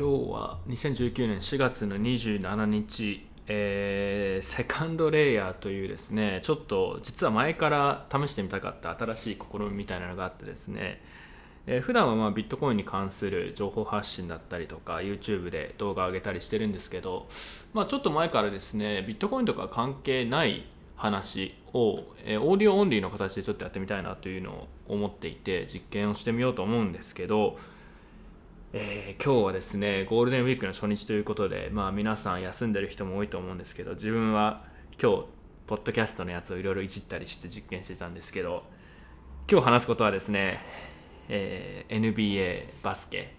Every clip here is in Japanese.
今日は2019年4月の27日、えー、セカンドレイヤーというですねちょっと実は前から試してみたかった新しい試みみたいなのがあってですね、えー、普段はまあビットコインに関する情報発信だったりとか YouTube で動画を上げたりしてるんですけど、まあ、ちょっと前からですねビットコインとか関係ない話を、えー、 audio only の形でちょっとやってみたいなというのを思っていて実験をしてみようと思うんですけどえー、今日はですねゴールデンウィークの初日ということで、まあ、皆さん休んでる人も多いと思うんですけど自分は今日ポッドキャストのやつをいろいろいじったりして実験してたんですけど今日話すことはですね、えー、NBA バスケ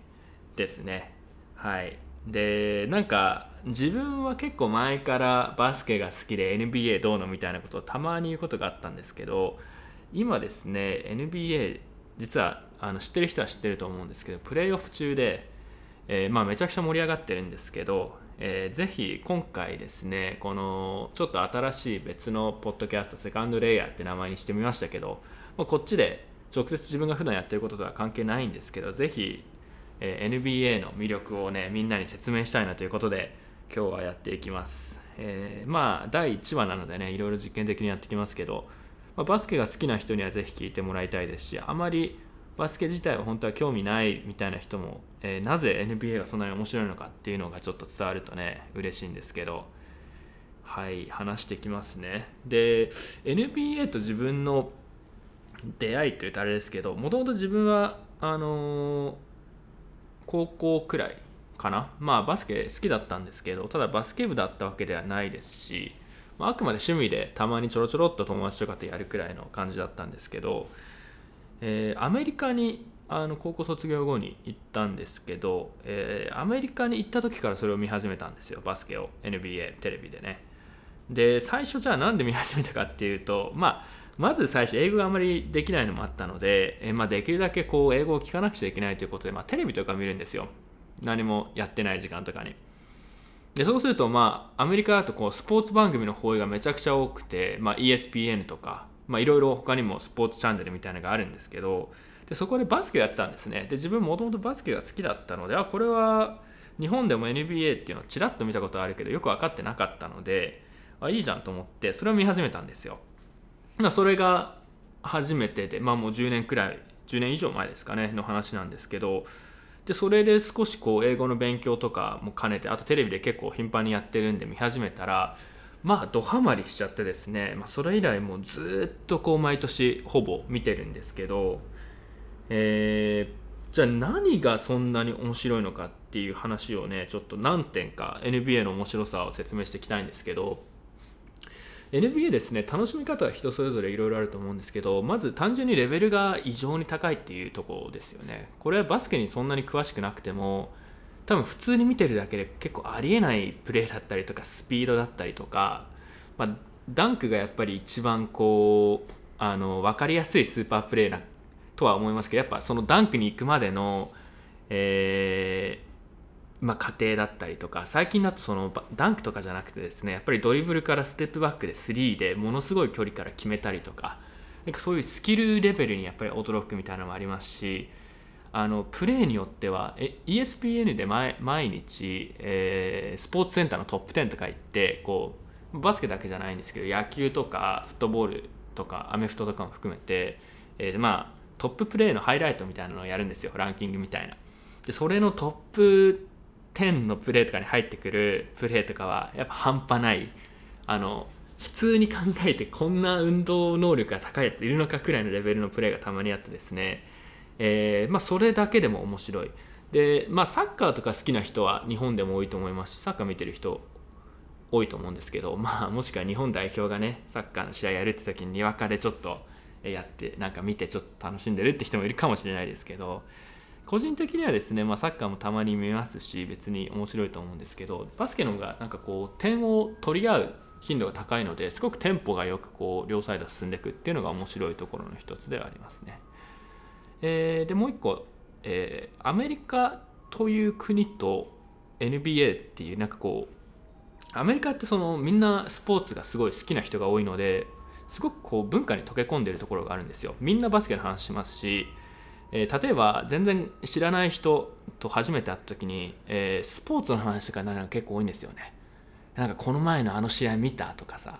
ですね。はい。でなんか自分は結構前からバスケが好きで NBA どうのみたいなことをたまに言うことがあったんですけど今ですね NBA 実はあの知ってる人は知ってると思うんですけどプレーオフ中で、えー、まあ、めちゃくちゃ盛り上がってるんですけど、えー、ぜひ今回ですねこのちょっと新しい別のポッドキャストセカンドレイヤーって名前にしてみましたけど、まあ、こっちで直接自分が普段やってることとは関係ないんですけどぜひ、えー、NBA の魅力をねみんなに説明したいなということで今日はやっていきます、えまあ第1話なのでねいろいろ実験的にやってきますけどま、バスケが好きな人にはぜひ聞いてもらいたいですしあまりバスケ自体は本当は興味ないみたいな人も、えー、なぜ NBA がそんなに面白いのかっていうのがちょっと伝わるとね嬉しいんですけど。はい話してきますね。で NBA と自分の出会いというとあれですけどもともと自分はあのー、高校くらいかな。まあバスケ好きだったんですけどただバスケ部だったわけではないですしまあ、あくまで趣味でたまにちょろちょろっと友達とかとやるくらいの感じだったんですけど、えー、アメリカにあの高校卒業後に行ったんですけど、えー、アメリカに行った時からそれを見始めたんですよバスケを。NBA テレビでね。で最初じゃあなんで見始めたかっていうとまあまず最初英語があまりできないのもあったので、え、まあ、できるだけこう英語を聞かなくちゃいけないということで、まあ、テレビとか見るんですよ。何もやってない時間とかに。でそうするとまあアメリカだとこうスポーツ番組の放映がめちゃくちゃ多くて、まあ、ESPN とかまあいろいろ他にもスポーツチャンネルみたいなのがあるんですけどでそこでバスケやってたんですね。で自分もともとバスケが好きだったのであこれは日本でも NBA っていうのをちらっと見たことあるけどよく分かってなかったのであいいじゃんと思ってそれを見始めたんですよ、まあ、それが初めてでまあもう10年くらい10年以上前ですかねの話なんですけどでそれで少しこう英語の勉強とかも兼ねてあとテレビで結構頻繁にやってるんで見始めたらまあドハマりしちゃってですね、まあ、それ以来もうずっとこう毎年ほぼ見てるんですけど、えー、じゃあ何がそんなに面白いのかっていう話をねちょっと何点か NBA の面白さを説明していきたいんですけど NBA ですね楽しみ方は人それぞれいろいろあると思うんですけどまず単純にレベルが異常に高いっていうところですよね。これはバスケにそんなに詳しくなくても多分普通に見てるだけで結構ありえないプレーだったりとかスピードだったりとか、まあ、ダンクがやっぱり一番こうあの分かりやすいスーパープレーなとは思いますけどやっぱそのダンクに行くまでの、えーまあ、過程だったりとか最近だとそのダンクとかじゃなくてですねやっぱりドリブルからステップバックで3でものすごい距離から決めたりとかなんかそういうスキルレベルにやっぱり驚くみたいなのもありますしあのプレーによってはえ ESPN で毎日、えー、スポーツセンターのトップ10とか行ってこうバスケだけじゃないんですけど野球とかフットボールとかアメフトとかも含めて、えー、まあトッププレーのハイライトみたいなのをやるんですよランキングみたいな。でそれのトップ10のプレーとかに入ってくるプレーとかはやっぱ半端ないあの普通に考えてこんな運動能力が高いやついるのかくらいのレベルのプレーがたまにあってですね、えー、まあ、それだけでも面白いで、まあ、サッカーとか好きな人は日本でも多いと思いますしサッカー見てる人多いと思うんですけど、まあ、もしくは日本代表がねサッカーの試合やるって時ににわかでちょっとやってなんか見てちょっと楽しんでるって人もいるかもしれないですけど個人的にはですね、まあ、サッカーもたまに見ますし別に面白いと思うんですけどバスケの方がなんかこう点を取り合う頻度が高いのですごくテンポがよくこう両サイド進んでいくっていうのが面白いところの一つではありますね。えー、でもう一個、えー、アメリカという国と NBA っていうなんかこうアメリカってそのみんなスポーツがすごい好きな人が多いのですごくこう文化に溶け込んでるところがあるんですよ。みんなバスケの話しますしえー、例えば全然知らない人と初めて会った時に、えー、スポーツの話とかになるのが結構多いんですよねなんかこの前のあの試合見たとかさ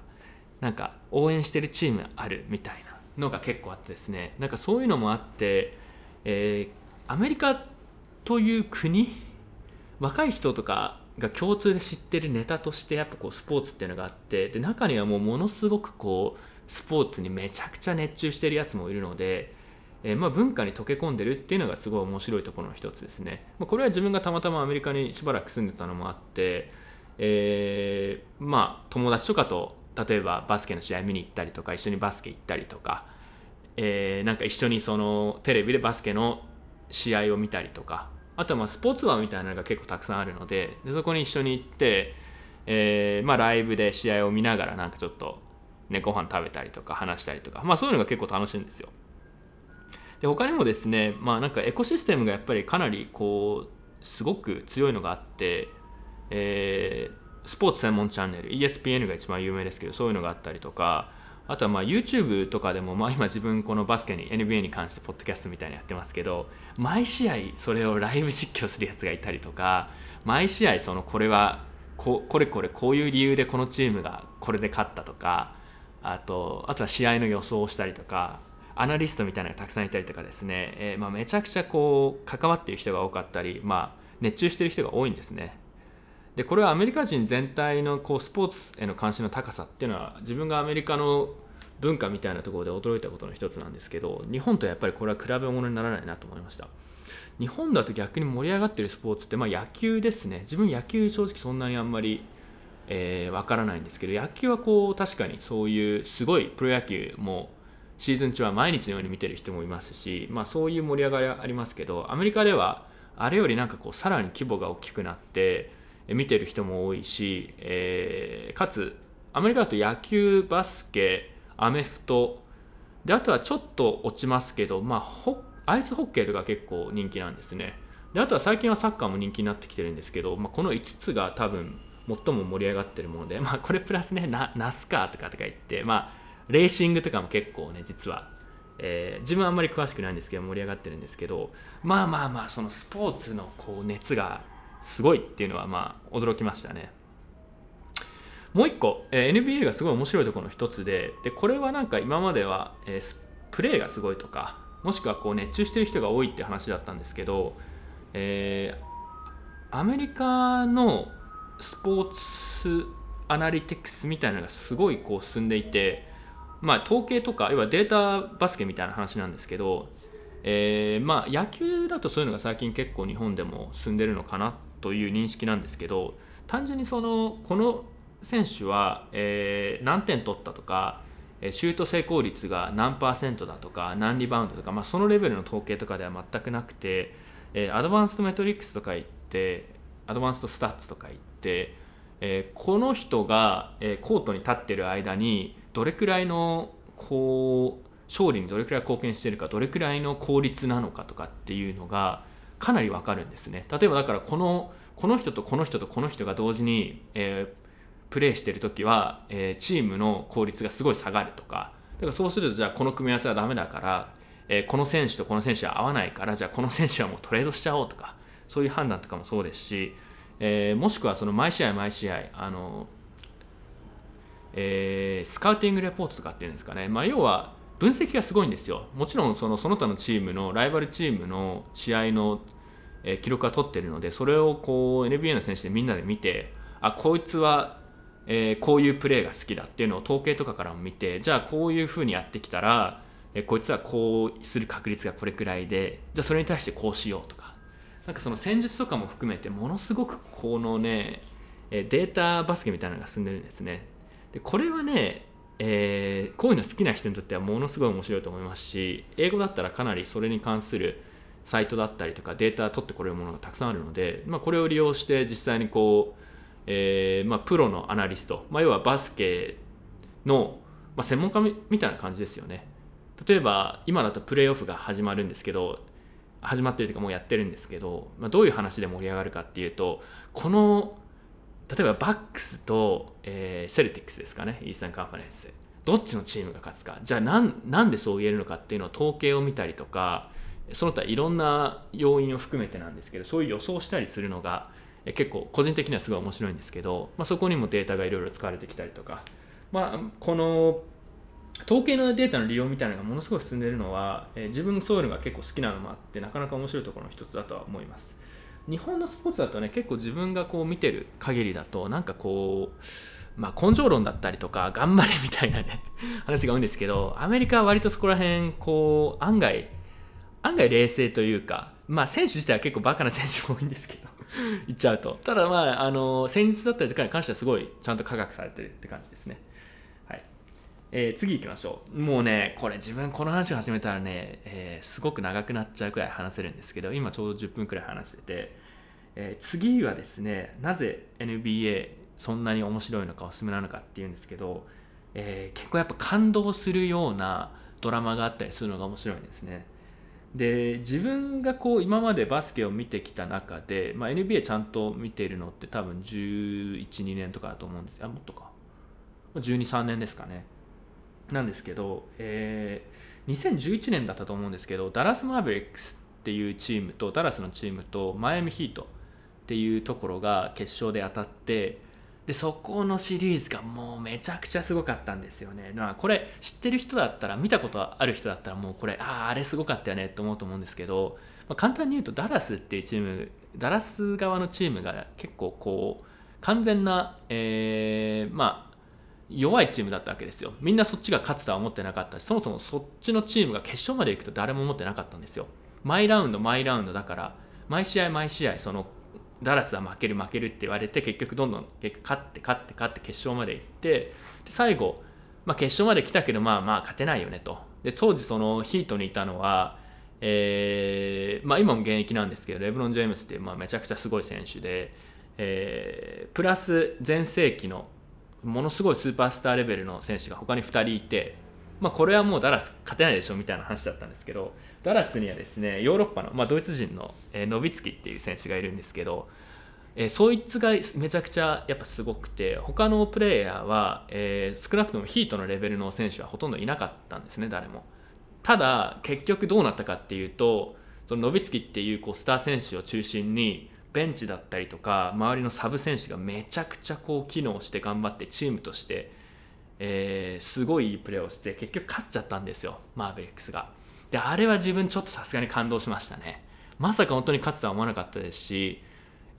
なんか応援してるチームあるみたいなのが結構あってですねなんかそういうのもあって、えー、アメリカという国若い人とかが共通で知ってるネタとしてやっぱこうスポーツっていうのがあってで中にはもうものすごくこうスポーツにめちゃくちゃ熱中してるやつもいるので、えー、まあ文化に溶け込んでるっていうのがすごい面白いところの一つですね、まあ、これは自分がたまたまアメリカにしばらく住んでたのもあって、えー、まあ友達とかと例えばバスケの試合見に行ったりとか一緒にバスケ行ったりとか、えー、なんか一緒にそのテレビでバスケの試合を見たりとかあとはまあスポーツバーみたいなのが結構たくさんあるのででそこに一緒に行って、えー、まあ、ライブで試合を見ながらなんかちょっと、ね、ご飯食べたりとか話したりとか、まあ、そういうのが結構楽しいんですよ。で他にもですね、まあ、なんかエコシステムがやっぱりかなりこうすごく強いのがあって、えー、スポーツ専門チャンネル ESPN が一番有名ですけどそういうのがあったりとかあとはまあ YouTube とかでも、まあ、今自分このバスケに NBA に関してポッドキャストみたいにやってますけど毎試合それをライブ実況するやつがいたりとか毎試合そのこれはここれこれこういう理由でこのチームがこれで勝ったとかあとあとは試合の予想をしたりとかアナリストみたいなのがたくさんいたりとかですね、えー、まあめちゃくちゃこう関わっている人が多かったり、まあ、熱中している人が多いんですね。でこれはアメリカ人全体のこうスポーツへの関心の高さっていうのは自分がアメリカの文化みたいなところで驚いたことの一つなんですけど日本とやっぱりこれは比べ物にならないなと思いました。日本だと逆に盛り上がってるスポーツって、まあ、野球ですね。自分野球正直そんなにあんまりえー、分からないんですけど野球はこう確かにそういうすごいプロ野球もシーズン中は毎日のように見てる人もいますし、まあ、そういう盛り上がりはありますけどアメリカではあれよりなんかこうさらに規模が大きくなって見てる人も多いし、えー、かつアメリカだと野球バスケアメフトであとはちょっと落ちますけど、まあ、アイスホッケーとか結構人気なんですね。であとは最近はサッカーも人気になってきてるんですけど、まあ、この5つが多分最も盛り上がってるもので、まあ、これプラスねナナスカーとかとか言って、まあ、レーシングとかも結構ね実は、えー、自分はあんまり詳しくないんですけど盛り上がってるんですけどまあまあまあそのスポーツのこう熱がすごいっていうのはまあ驚きましたね。もう一個、え、NBA がすごい面白いところの一つででこれはなんか今までは、え、プレーがすごいとかもしくはこう熱中してる人が多いって話だったんですけど、えー、アメリカのスポーツアナリティクスみたいなのがすごいこう進んでいて、まあ、統計とか要はデータバスケみたいな話なんですけど、えー、まあ野球だとそういうのが最近結構日本でも進んでるのかなっという認識なんですけど単純にそのこの選手は、えー、何点取ったとかシュート成功率が何パーセントだとか何リバウンドとか、まあ、そのレベルの統計とかでは全くなくて、えー、 advanced metrics とか言って advanced stats とか言って、えー、この人が、えー、コートに立ってる間にどれくらいのこう勝利にどれくらい貢献してるかどれくらいの効率なのかとかっていうのがかなり分かるんですね。例えばだからこのこの人とこの人とこの人が同時に、えー、プレーしてる時は、えー、チームの効率がすごい下がるとか。だからそうするとじゃあこの組み合わせはダメだから、えー、この選手とこの選手は合わないからじゃあこの選手はもうトレードしちゃおうとかそういう判断とかもそうですし、え、もしくはその毎試合毎試合あの、え、スカウティングレポートとかっていうんですかね、まあ、要は分析がすごいんですよ。もちろんそのその他のチームのライバルチームの試合の、記録は取ってるのでそれをこう NBA の選手でみんなで見てあこいつはえー、こういうプレーが好きだっていうのを統計とかからも見てじゃあこういうふうにやってきたら、えー、こいつはこうする確率がこれくらいでじゃあそれに対してこうしようとか。なんかその戦術とかも含めてものすごくこのねデータバスケみたいなのが進んでるんですね。でこれはね、えー、こういうの好きな人にとってはものすごい面白いと思いますし英語だったらかなりそれに関するサイトだったりとかデータ取ってこれるものがたくさんあるので、まあ、これを利用して実際にこうえーまあ、プロのアナリスト、まあ、要はバスケの、ま、専門家みたいな感じですよね。例えば今だとプレーオフが始まるんですけど始まってるというかもうやってるんですけど、ま、どういう話で盛り上がるかっていうとこの例えばバックスと、えー、セルティックスですかね。イースタンカンファレンス。どっちのチームが勝つか。じゃあなんなんでそう言えるのかっていうのを統計を見たりとか、その他いろんな要因を含めてなんですけどそういう予想したりするのが結構個人的にはすごい面白いんですけど、まあ、そこにもデータがいろいろ使われてきたりとか、まあ、この統計のデータの利用みたいなのがものすごい進んでいるのは、え、自分そういうのが結構好きなのもあってなかなか面白いところの一つだとは思います。日本のスポーツだとね結構自分がこう見てる限りだとなんかこうまあ根性論だったりとか頑張れみたいなね 話が多いんですけどアメリカは割とそこら辺こう案外案外冷静というかまあ選手自体は結構バカな選手も多いんですけど 言っちゃうと。ただまああの戦術だったりとかに関してはすごいちゃんと科学されてるって感じですね。えー、次行きましょう。もうねこれ自分この話を始めたらね、えー、すごく長くなっちゃうくらい話せるんですけど今ちょうど10分くらい話してて、えー、次はですねなぜ NBA そんなに面白いのかおすすめなのかっていうんですけど、え、結構やっぱ感動するようなドラマがあったりするのが面白いんですね。で自分がこう今までバスケを見てきた中で、まあ、NBA ちゃんと見ているのって多分112年とかだと思うんです。よあもっとか。123年ですかね。なんですけど、えー、2011年だったと思うんですけどダラス・マーベリックスっていうチームとダラスのチームとマイアミヒートっていうところが決勝で当たってでそこのシリーズがもうめちゃくちゃすごかったんですよね。まあ、これ知ってる人だったら見たことある人だったらもうこれあああれすごかったよねって思うと思うんですけど、まあ、簡単に言うとダラスっていうチームダラス側のチームが結構こう完全な、えー、まあ弱いチームだったわけですよ。みんなそっちが勝つとは思ってなかったしそもそもそっちのチームが決勝まで行くと誰も思ってなかったんですよ。毎ラウンド毎ラウンドだから毎試合毎試合そのダラスは負ける負けるって言われて結局どんどん勝って勝って勝って決勝まで行ってで最後、まあ、決勝まで来たけどまあまあ勝てないよねとで当時そのヒートにいたのは、えーまあ、今も現役なんですけどレブロン・ジェームスって、まあ、めちゃくちゃすごい選手で、えー、プラス全盛期のものすごいスーパースターレベルの選手が他に2人いて、まあ、これはもうダラス勝てないでしょみたいな話だったんですけどダラスにはですねヨーロッパの、まあ、ドイツ人の、えー、ノビツキっていう選手がいるんですけど、えー、そいつがめちゃくちゃやっぱすごくて他のプレイヤーは、えー、少なくともヒートのレベルの選手はほとんどいなかったんですね誰も。ただ結局どうなったかっていうとそのノビツキっていうこうスター選手を中心にベンチだったりとか周りのサブ選手がめちゃくちゃこう機能して頑張ってチームとして、えー、すごいいいプレーをして結局勝っちゃったんですよマーベリックスが。であれは自分ちょっとさすがに感動しましたねまさか本当に勝つとは思わなかったですし、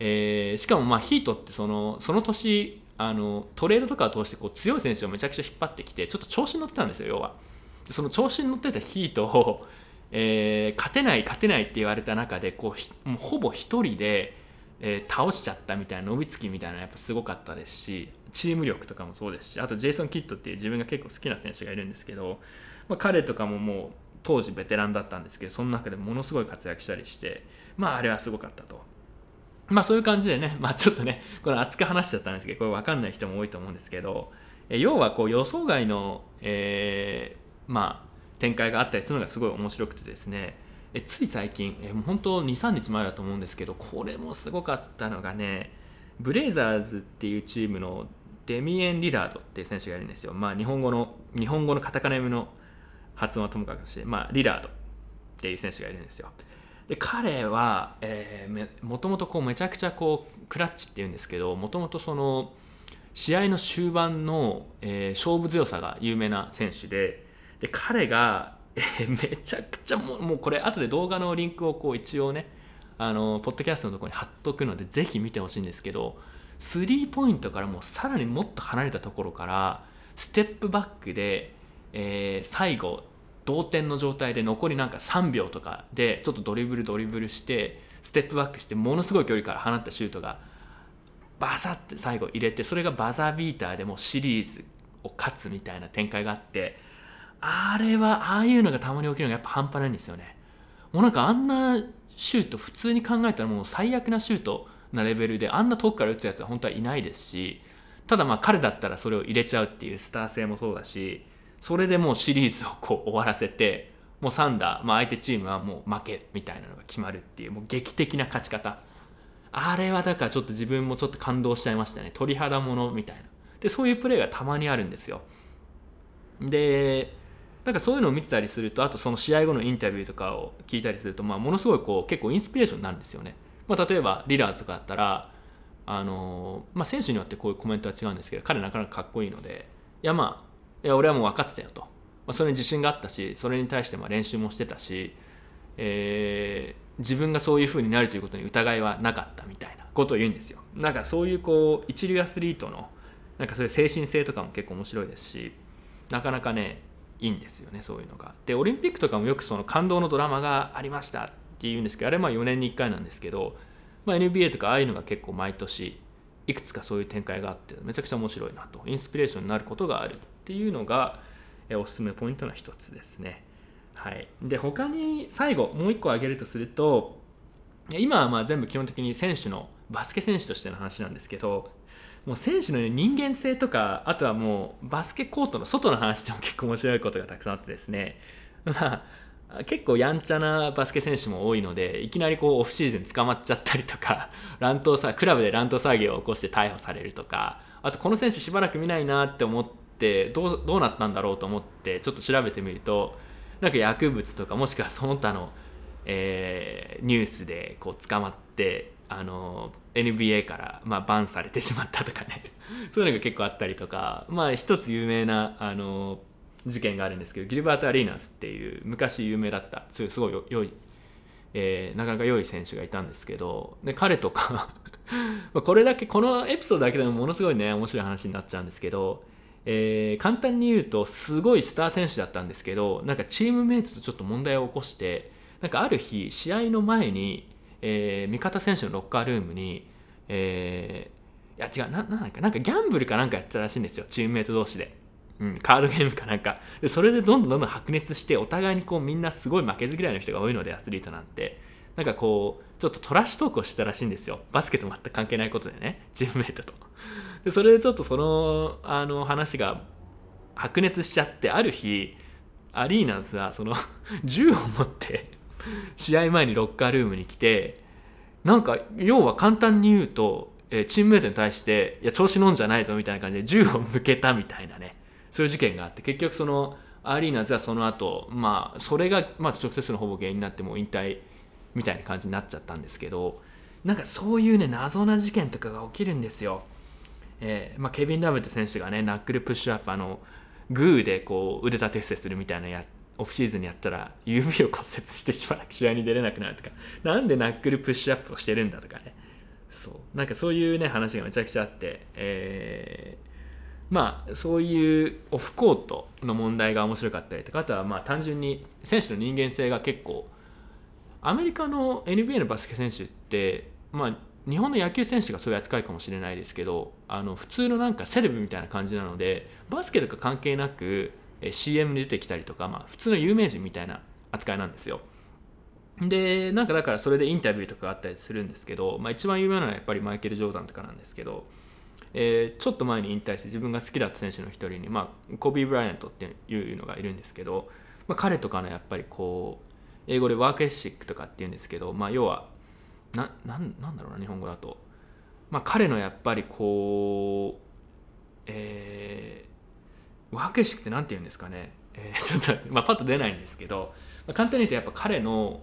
えー、しかもまあヒートってそのその年あのトレードとかを通してこう強い選手をめちゃくちゃ引っ張ってきてちょっと調子に乗ってたんですよ要はその調子に乗ってたヒートを、えー、勝てない勝てないって言われた中でこうもうほぼ1人で、えー、倒しちゃったみたいな伸びつきみたいなのやっぱすごかったですしチーム力とかもそうですしあとジェイソン・キッドっていう自分が結構好きな選手がいるんですけど、まあ、彼とかももう当時ベテランだったんですけどその中でものすごい活躍したりしてまああれはすごかったと。まあそういう感じでねまあちょっとねこれ熱く話しちゃったんですけどこれ分かんない人も多いと思うんですけどえ要はこう予想外の、えー、まあ展開があったりするのがすごい面白くてですねえつい最近えもう本当23日前だと思うんですけどこれもすごかったのがねブレイザーズっていうチームのデミエン・リラードっていう選手がいるんですよ。まあ日本語の日本語のカタカナ読みの発音はともかくして、まあ、リラードっていう選手がいるんですよ。で彼は、えー、もともとこうめちゃくちゃこうクラッチっていうんですけどもともとその試合の終盤の、えー、勝負強さが有名な選手でで彼が、え、めちゃくちゃもうもうこれ後で動画のリンクをこう一応ねあのポッドキャストのところに貼っとくのでぜひ見てほしいんですけどスリーポイントからもうさらにもっと離れたところからステップバックでえー、最後同点の状態で残りなんか3秒とかでちょっとドリブルドリブルしてステップバックしてものすごい距離から放ったシュートがバサッて最後入れてそれがバザービーターでもシリーズを勝つみたいな展開があってあれはああいうのがたまに起きるのがやっぱ半端ないんですよね。もうなんかあんなシュート普通に考えたらもう最悪なシュートなレベルであんな遠くから打つやつは本当はいないですしただまあ彼だったらそれを入れちゃうっていうスター性もそうだしそれでもうシリーズをこう終わらせてもうサンダー、まあ、相手チームはもう負けみたいなのが決まるっていうもう劇的な勝ち方。あれはだからちょっと自分もちょっと感動しちゃいましたね。鳥肌ものみたいな。でそういうプレーがたまにあるんですよ。でなんかそういうのを見てたりするとあとその試合後のインタビューとかを聞いたりすると、まあ、ものすごいこう結構インスピレーションになるんですよね、まあ、例えばリラーズとかだったらあのまあ、選手によってこういうコメントは違うんですけど彼なかなかかっこいいのでいやまあいや俺はもう分かってたよと、まあ、それに自信があったしそれに対してま練習もしてたし、えー、自分がそういう風になるということに疑いはなかったみたいなことを言うんですよ。なんかそういうこう一流アスリートのなんかそういう精神性とかも結構面白いですしなかなかねいいんですよねそういうのがでオリンピックとかもよくその感動のドラマがありましたっていうんですけどあれまあ4年に1回なんですけど、まあ、NBA とかああいうのが結構毎年いくつかそういう展開があってめちゃくちゃ面白いなとインスピレーションになることがあるっていうのがおすすめポイントの一つですね。はい、で他に最後もう一個挙げるとすると今はまあ全部基本的に選手のバスケ選手としての話なんですけどもう選手の、ね、人間性とかあとはもうバスケコートの外の話でも結構面白いことがたくさんあってですね。まあ結構やんちゃなバスケ選手も多いのでいきなりこうオフシーズン捕まっちゃったりとか 乱闘さクラブで乱闘騒ぎを起こして逮捕されるとかあとこの選手しばらく見ないなって思ってどうどうなったんだろうと思ってちょっと調べてみるとなんか薬物とかもしくはその他の、えー、ニュースでこう捕まってあの NBA から、まあ、バンされてしまったとかね。そういうのが結構あったりとかまあ一つ有名なあの事件があるんですけどギルバート・アリーナスっていう昔有名だったすごい良い、えー、なかなか良い選手がいたんですけどで彼とか これだけこのエピソードだけでもものすごいね面白い話になっちゃうんですけど、えー、簡単に言うとすごいスター選手だったんですけどなんかチームメイトとちょっと問題を起こしてなんかある日試合の前にえー、味方選手のロッカールームに、えー、いや違うななんかなんかギャンブルかなんかやってたらしいんですよ。チームメイト同士で、うん、カードゲームかなんか。でそれでどんどんどんどん白熱してお互いにこうみんなすごい負けず嫌いの人が多いのでアスリートなんて。なんかこうちょっとトラッシュトークをしてたらしいんですよ。バスケと全く関係ないことでね。チームメイトと。でそれでちょっとそのあの話が白熱しちゃってある日アリーナスはその銃を持って試合前にロッカールームに来てなんか要は簡単に言うと、え、チームメートに対していや調子乗んじゃないぞみたいな感じで銃を向けたみたいなねそういう事件があって結局そのアリーナズはその後まあそれがまあ直接のほぼ原因になってもう引退みたいな感じになっちゃったんですけどなんかそういうね謎な事件とかが起きるんですよ。えーまあ、ケビン・ラブって選手がねナックルプッシュアップあのグーでこう腕立て伏せするみたいなやオフシーズンにやったら指を骨折してしばらく試合に出れなくなるとか。なんでナックルプッシュアップをしてるんだとかね。そう。なんかそういうね話がめちゃくちゃあって、えー、まあそういうオフコートの問題が面白かったりとか。あとはまあ単純に選手の人間性が結構アメリカの NBA のバスケ選手ってまあ日本の野球選手がそういう扱いかもしれないですけどあの普通のなんかセレブみたいな感じなのでバスケとか関係なく CM で出てきたりとか、まあ、普通の有名人みたいな扱いなんですよ。でなんかだからそれでインタビューとかあったりするんですけど、まあ、一番有名なのはやっぱりマイケル・ジョーダンとかなんですけど、えー、ちょっと前に引退して自分が好きだった選手の一人に、まあ、コビー・ブライアントっていうのがいるんですけど、まあ、彼とかのやっぱりこう英語でワークエシックとかっていうんですけど、まあ、要はななんなんだろうな日本語だと、まあ、彼のやっぱりこう、えワーク意識って何て言うんですかね、えー、ちょっと、まあ、パッと出ないんですけど、まあ、簡単に言うとやっぱ彼の、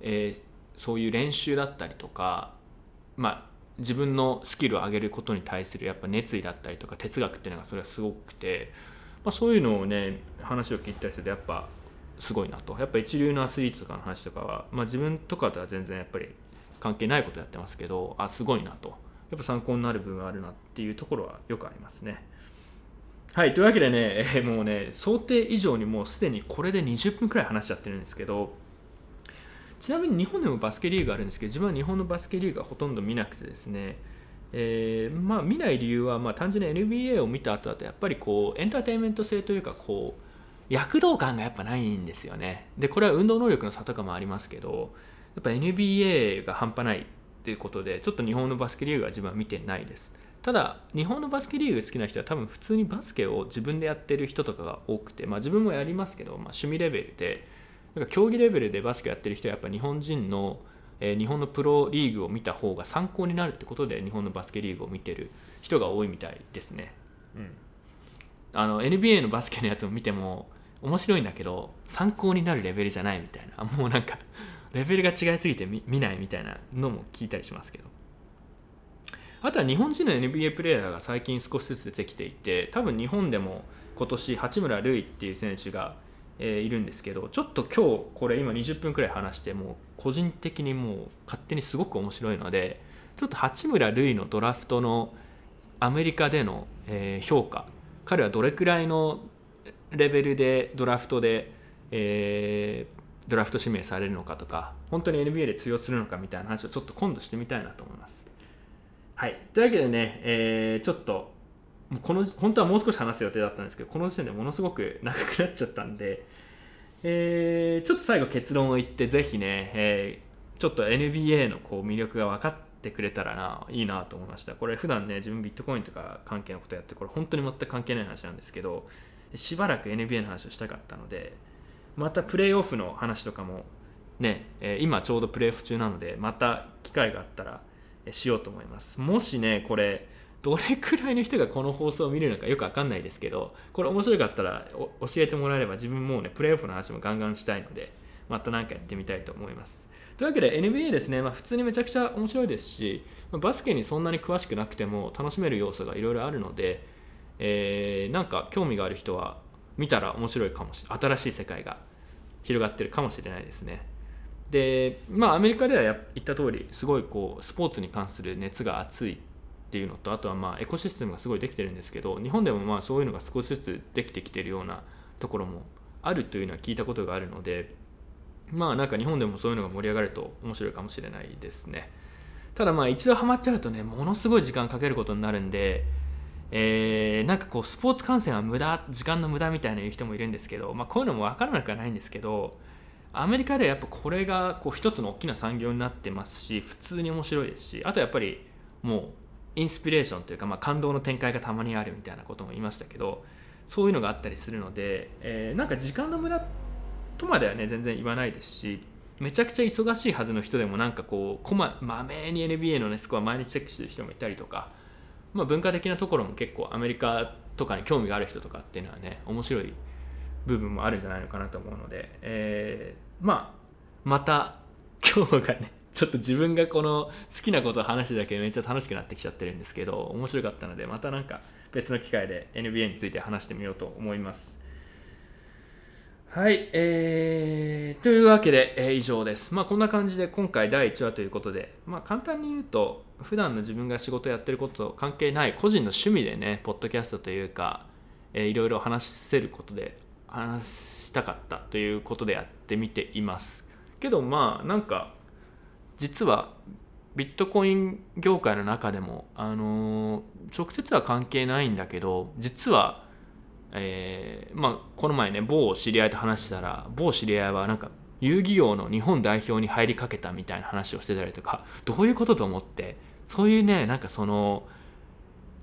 えー、そういう練習だったりとか、まあ、自分のスキルを上げることに対するやっぱ熱意だったりとか哲学っていうのがそれはすごくて、まあ、そういうのをね話を聞いたりするとやっぱすごいなと。やっぱ一流のアスリートとかの話とかは、まあ、自分とかとは全然やっぱり関係ないことやってますけどあすごいなと。やっぱ参考になる部分があるなっていうところはよくありますね。はいというわけでね、えー、もうね想定以上にもうすでにこれで20分くらい話しちゃってるんですけどちなみに日本でもバスケリーグあるんですけど自分は日本のバスケリーグはほとんど見なくてですねえー、まあ見ない理由はまあ単純に NBA を見た後だとやっぱりこうエンターテインメント性というかこう躍動感がやっぱないんですよね。でこれは運動能力の差とかもありますけどやっぱ NBA が半端ないっていうことでちょっと日本のバスケリーグは自分は見てないです。ただ日本のバスケリーグ好きな人は多分普通にバスケを自分でやってる人とかが多くて、まあ、自分もやりますけど、まあ、趣味レベルでなんか競技レベルでバスケやってる人はやっぱ日本人の、えー、日本のプロリーグを見た方が参考になるってことで日本のバスケリーグを見てる人が多いみたいですね。うん、あの NBA のバスケのやつを見ても面白いんだけど参考になるレベルじゃないみたいな。もうなんかレベルが違いすぎて見見ないみたいなのも聞いたりしますけどあとは日本人の NBA プレーヤーが最近少しずつ出てきていて多分日本でも今年八村塁っていう選手が、えー、いるんですけどちょっと今日これ今20分くらい話してもう個人的にもう勝手にすごく面白いのでちょっと八村塁のドラフトのアメリカでの、えー、評価彼はどれくらいのレベルでドラフトで、えー、ドラフト指名されるのかとか本当に NBA で通用するのかみたいな話をちょっと今度してみたいなと思います。はい、というわけでね、えー、ちょっとこの本当はもう少し話す予定だったんですけどこの時点でものすごく長くなっちゃったんで、えー、ちょっと最後結論を言ってぜひね、えー、ちょっと NBA のこう魅力が分かってくれたらないいなと思いました。これ普段ね自分ビットコインとか関係のことやってこれ本当に全く関係ない話なんですけどしばらく NBA の話をしたかったのでまたプレーオフの話とかもね、え今ちょうどプレーオフ中なのでまた機会があったらしようと思います。もしねこれどれくらいの人がこの放送を見るのかよくわかんないですけどこれ面白かったら教えてもらえれば自分もねプレーオフの話もガンガンしたいのでまた何かやってみたいと思います。というわけで NBA ですね、まあ、普通にめちゃくちゃ面白いですしまバスケにそんなに詳しくなくても楽しめる要素がいろいろあるので、えー、なんか興味がある人は見たら面白いかもしれない。新しい世界が広がってるかもしれないですね。でまあアメリカでは言った通りすごいこうスポーツに関する熱が熱いっていうのとあとはまあエコシステムがすごいできてるんですけど日本でもまあそういうのが少しずつできてきてるようなところもあるというのは聞いたことがあるのでまあなんか日本でもそういうのが盛り上がると面白いかもしれないですね。ただまあ一度ハマっちゃうとねものすごい時間かけることになるんでえー、なんかこうスポーツ観戦は無駄時間の無駄みたいな言う人もいるんですけど、まあ、こういうのも分からなくはないんですけどアメリカではやっぱこれがこう一つの大きな産業になってますし普通に面白いですしあとやっぱりもうインスピレーションというか、まあ、感動の展開がたまにあるみたいなことも言いましたけどそういうのがあったりするので、え、なんか時間の無駄とまではね全然言わないですしめちゃくちゃ忙しいはずの人でもなんかこうこままめに NBA の、ね、スコア毎日チェックしてる人もいたりとか、まあ、文化的なところも結構アメリカとかに興味がある人とかっていうのはね面白い部分もあるんじゃないのかなと思うので、えー、まあまた今日がねちょっと自分がこの好きなことを話してだけでめっちゃ楽しくなってきちゃってるんですけど面白かったのでまたなんか別の機会で NBA について話してみようと思いますはい、えー、というわけで、えー、以上です。まあこんな感じで今回第1話ということで、まあ簡単に言うと、普段の自分が仕事やってることと関係ない個人の趣味でね、ポッドキャストというか、えー、いろいろ話せることで話したかったということでやってみています。けどまあなんか実はビットコイン業界の中でも、あの、直接は関係ないんだけど実は、え、まあ、この前ね某知り合いと話したら某知り合いはなんか遊戯王の日本代表に入りかけたみたいな話をしてたりとかどういうことと思ってそういうねなんかその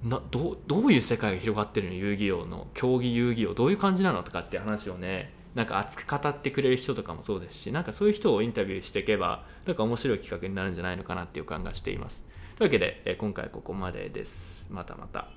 などどういう世界が広がってるの？遊戯王の競技遊戯王どういう感じなの？とかって話をねなんか熱く語ってくれる人とかもそうですしなんかそういう人をインタビューしていけばなんか面白い企画になるんじゃないのかなっていう感がしています。というわけで、今回ここまでです。またまた。